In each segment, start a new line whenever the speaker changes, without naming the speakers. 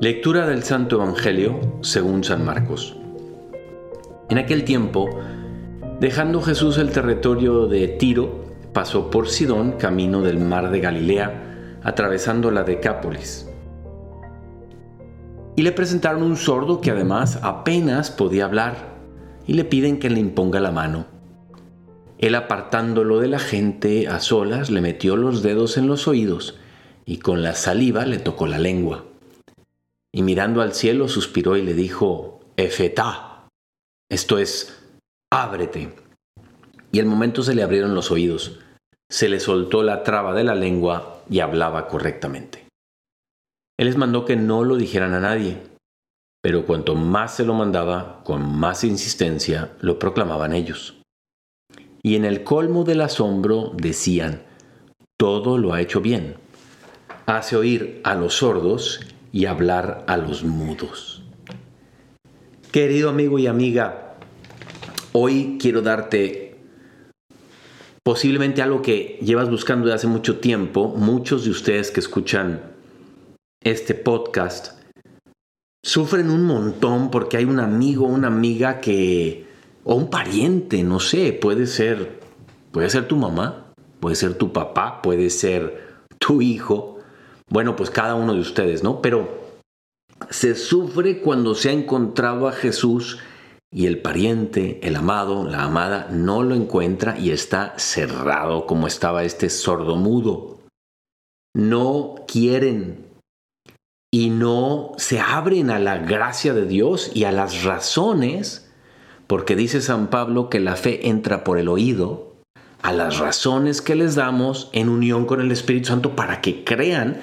Lectura del Santo Evangelio según San Marcos. En aquel tiempo, dejando Jesús el territorio de Tiro, pasó por Sidón camino del mar de Galilea, atravesando la Decápolis. Y le presentaron un sordo que además apenas podía hablar, y le piden que le imponga la mano. Él apartándolo de la gente a solas, le metió los dedos en los oídos, y con la saliva le tocó la lengua y mirando al cielo suspiró y le dijo, Efetá, esto es, ábrete. Y al momento se le abrieron los oídos, se le soltó la traba de la lengua y hablaba correctamente. Él les mandó que no lo dijeran a nadie, pero cuanto más se lo mandaba, con más insistencia lo proclamaban ellos. Y en el colmo del asombro decían, todo lo ha hecho bien. Hace oír a los sordos y hablar a los mudos. Querido amigo y amiga, hoy quiero darte posiblemente algo que llevas buscando desde hace mucho tiempo. Muchos de ustedes que escuchan este podcast sufren un montón porque hay un amigo una amiga que o un pariente, no sé, puede ser puede ser tu mamá, puede ser tu papá, puede ser tu hijo bueno, pues cada uno de ustedes, ¿no? Pero se sufre cuando se ha encontrado a Jesús y el pariente, el amado, la amada, no lo encuentra y está cerrado como estaba este sordo mudo. No quieren y no se abren a la gracia de Dios y a las razones, porque dice San Pablo que la fe entra por el oído, a las razones que les damos en unión con el Espíritu Santo para que crean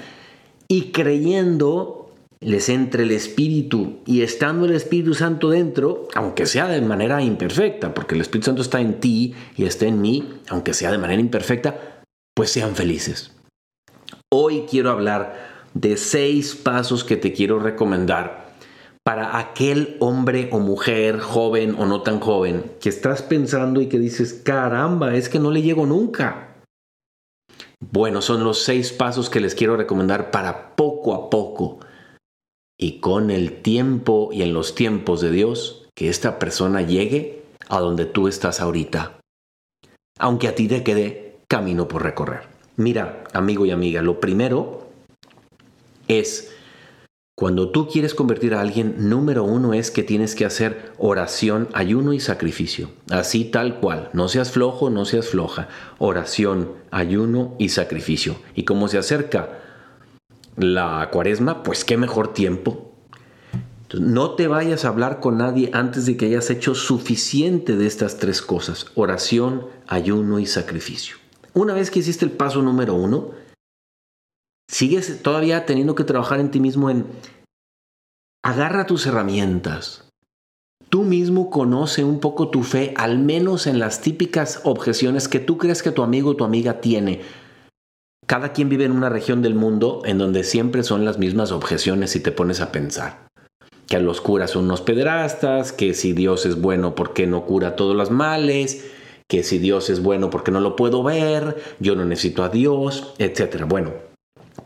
y creyendo les entre el Espíritu y estando el Espíritu Santo dentro, aunque sea de manera imperfecta, porque el Espíritu Santo está en ti y está en mí, aunque sea de manera imperfecta, pues sean felices. Hoy quiero hablar de seis pasos que te quiero recomendar para aquel hombre o mujer, joven o no tan joven, que estás pensando y que dices, caramba, es que no le llego nunca. Bueno, son los seis pasos que les quiero recomendar para poco a poco y con el tiempo y en los tiempos de Dios que esta persona llegue a donde tú estás ahorita, aunque a ti te quede camino por recorrer. Mira, amigo y amiga, lo primero es cuando tú quieres convertir a alguien, número uno es que tienes que hacer oración, ayuno y sacrificio. Así tal cual. No seas flojo, no seas floja. Oración, ayuno y sacrificio. Y como se acerca la cuaresma, pues qué mejor tiempo. no te vayas a hablar con nadie antes de que hayas hecho suficiente de estas tres cosas. Oración, ayuno y sacrificio. Una vez que hiciste el paso número uno, sigues todavía teniendo que trabajar en ti mismo en agarra tus herramientas. Tú mismo conoce un poco tu fe, al menos en las típicas objeciones que tú crees que tu amigo o tu amiga tiene. Cada quien vive en una región del mundo en donde siempre son las mismas objeciones si te pones a pensar. Que los curas son unos pederastas, que si Dios es bueno, ¿por qué no cura todos los males? Que si Dios es bueno, ¿por qué no lo puedo ver? Yo no necesito a Dios, etc. Bueno,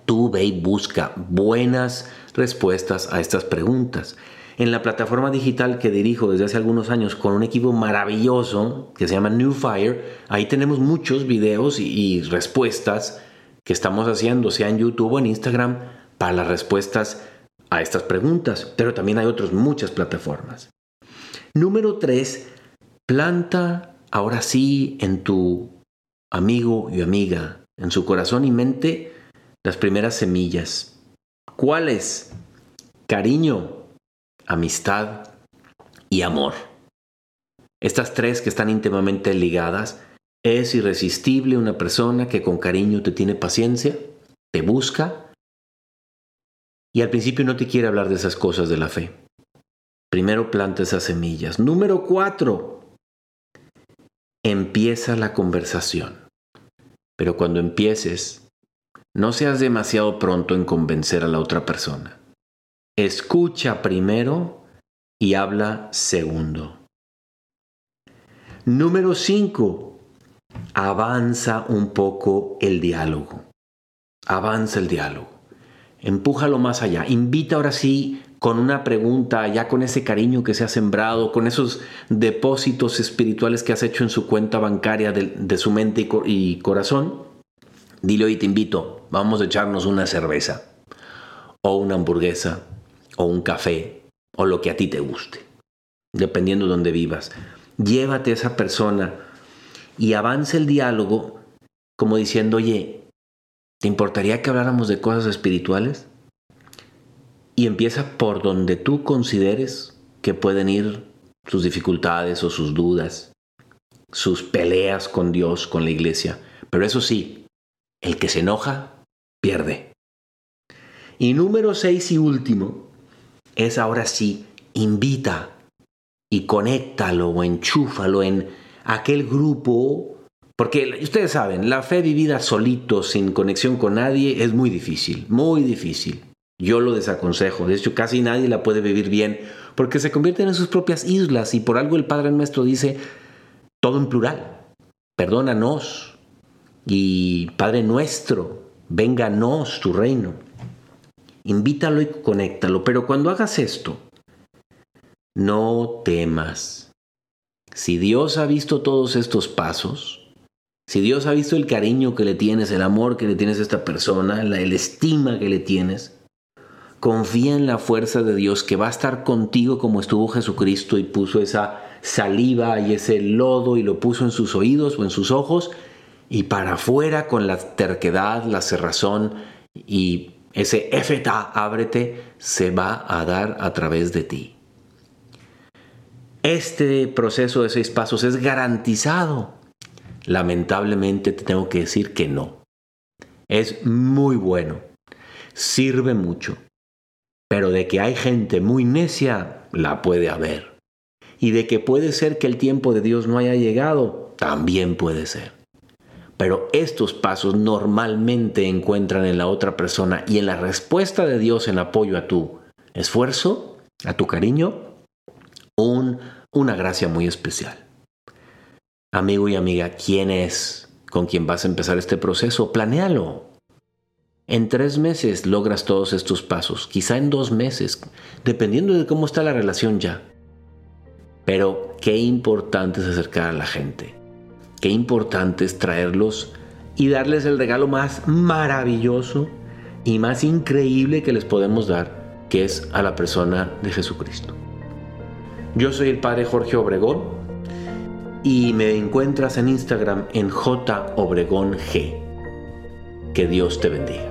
Tú ve y busca buenas respuestas a estas preguntas. En la plataforma digital que dirijo desde hace algunos años con un equipo maravilloso que se llama New Fire, ahí tenemos muchos videos y, respuestas que estamos haciendo, sea en YouTube o en Instagram, para las respuestas a estas preguntas. Pero también hay otras muchas plataformas. Número 3. Planta ahora sí en tu amigo y amiga, en su corazón y mente, las primeras semillas. ¿Cuáles? Cariño, amistad y amor. Estas tres que están íntimamente ligadas, es irresistible una persona que con cariño te tiene paciencia, te busca y al principio no te quiere hablar de esas cosas de la fe. Primero planta esas semillas. Número cuatro, empieza la conversación. Pero cuando empieces, no seas demasiado pronto en convencer a la otra persona. Escucha primero y habla segundo. Número 5. avanza un poco el diálogo. Avanza el diálogo. Empújalo más allá. Invita ahora sí con una pregunta, ya con ese cariño que se ha sembrado, con esos depósitos espirituales que has hecho en su cuenta bancaria de, su mente y, corazón. Dile hoy te invito, vamos a echarnos una cerveza, o una hamburguesa, o un café, o lo que a ti te guste, dependiendo de donde vivas. Llévate a esa persona y avance el diálogo como diciendo, oye, ¿te importaría que habláramos de cosas espirituales? Y empieza por donde tú consideres que pueden ir sus dificultades o sus dudas, sus peleas con Dios, con la iglesia. Pero eso sí, el que se enoja, pierde. Y número seis y último, es ahora sí, invita y conéctalo o enchúfalo en aquel grupo, porque ustedes saben, la fe vivida solito, sin conexión con nadie, es muy difícil, muy difícil. Yo lo desaconsejo, de hecho casi nadie la puede vivir bien, porque se convierten en sus propias islas y por algo el Padre nuestro dice todo en plural, perdónanos y Padre nuestro, vénganos tu reino. Invítalo y conéctalo, pero cuando hagas esto, no temas. Si Dios ha visto todos estos pasos, si Dios ha visto el cariño que le tienes, el amor que le tienes a esta persona, la, el estima que le tienes, confía en la fuerza de Dios que va a estar contigo como estuvo Jesucristo y puso esa saliva y ese lodo y lo puso en sus oídos o en sus ojos y para afuera con la terquedad, la cerrazón y ese efeta, ábrete, se va a dar a través de ti. Este proceso de seis pasos es garantizado. Lamentablemente te tengo que decir que no. Es muy bueno, sirve mucho, pero de que hay gente muy necia, la puede haber. Y de que puede ser que el tiempo de Dios no haya llegado, también puede ser. Pero estos pasos normalmente encuentran en la otra persona y en la respuesta de Dios en apoyo a tu esfuerzo, a tu cariño, una gracia muy especial. Amigo y amiga, ¿quién es con quien vas a empezar este proceso? Planéalo. En tres meses logras todos estos pasos, quizá en dos meses, dependiendo de cómo está la relación ya. Pero qué importante es acercar a la gente. Qué importante es traerlos y darles el regalo más maravilloso y más increíble que les podemos dar, que es a la persona de Jesucristo. Yo soy el padre Jorge Obregón y me encuentras en Instagram en J Obregón G. Que Dios te bendiga.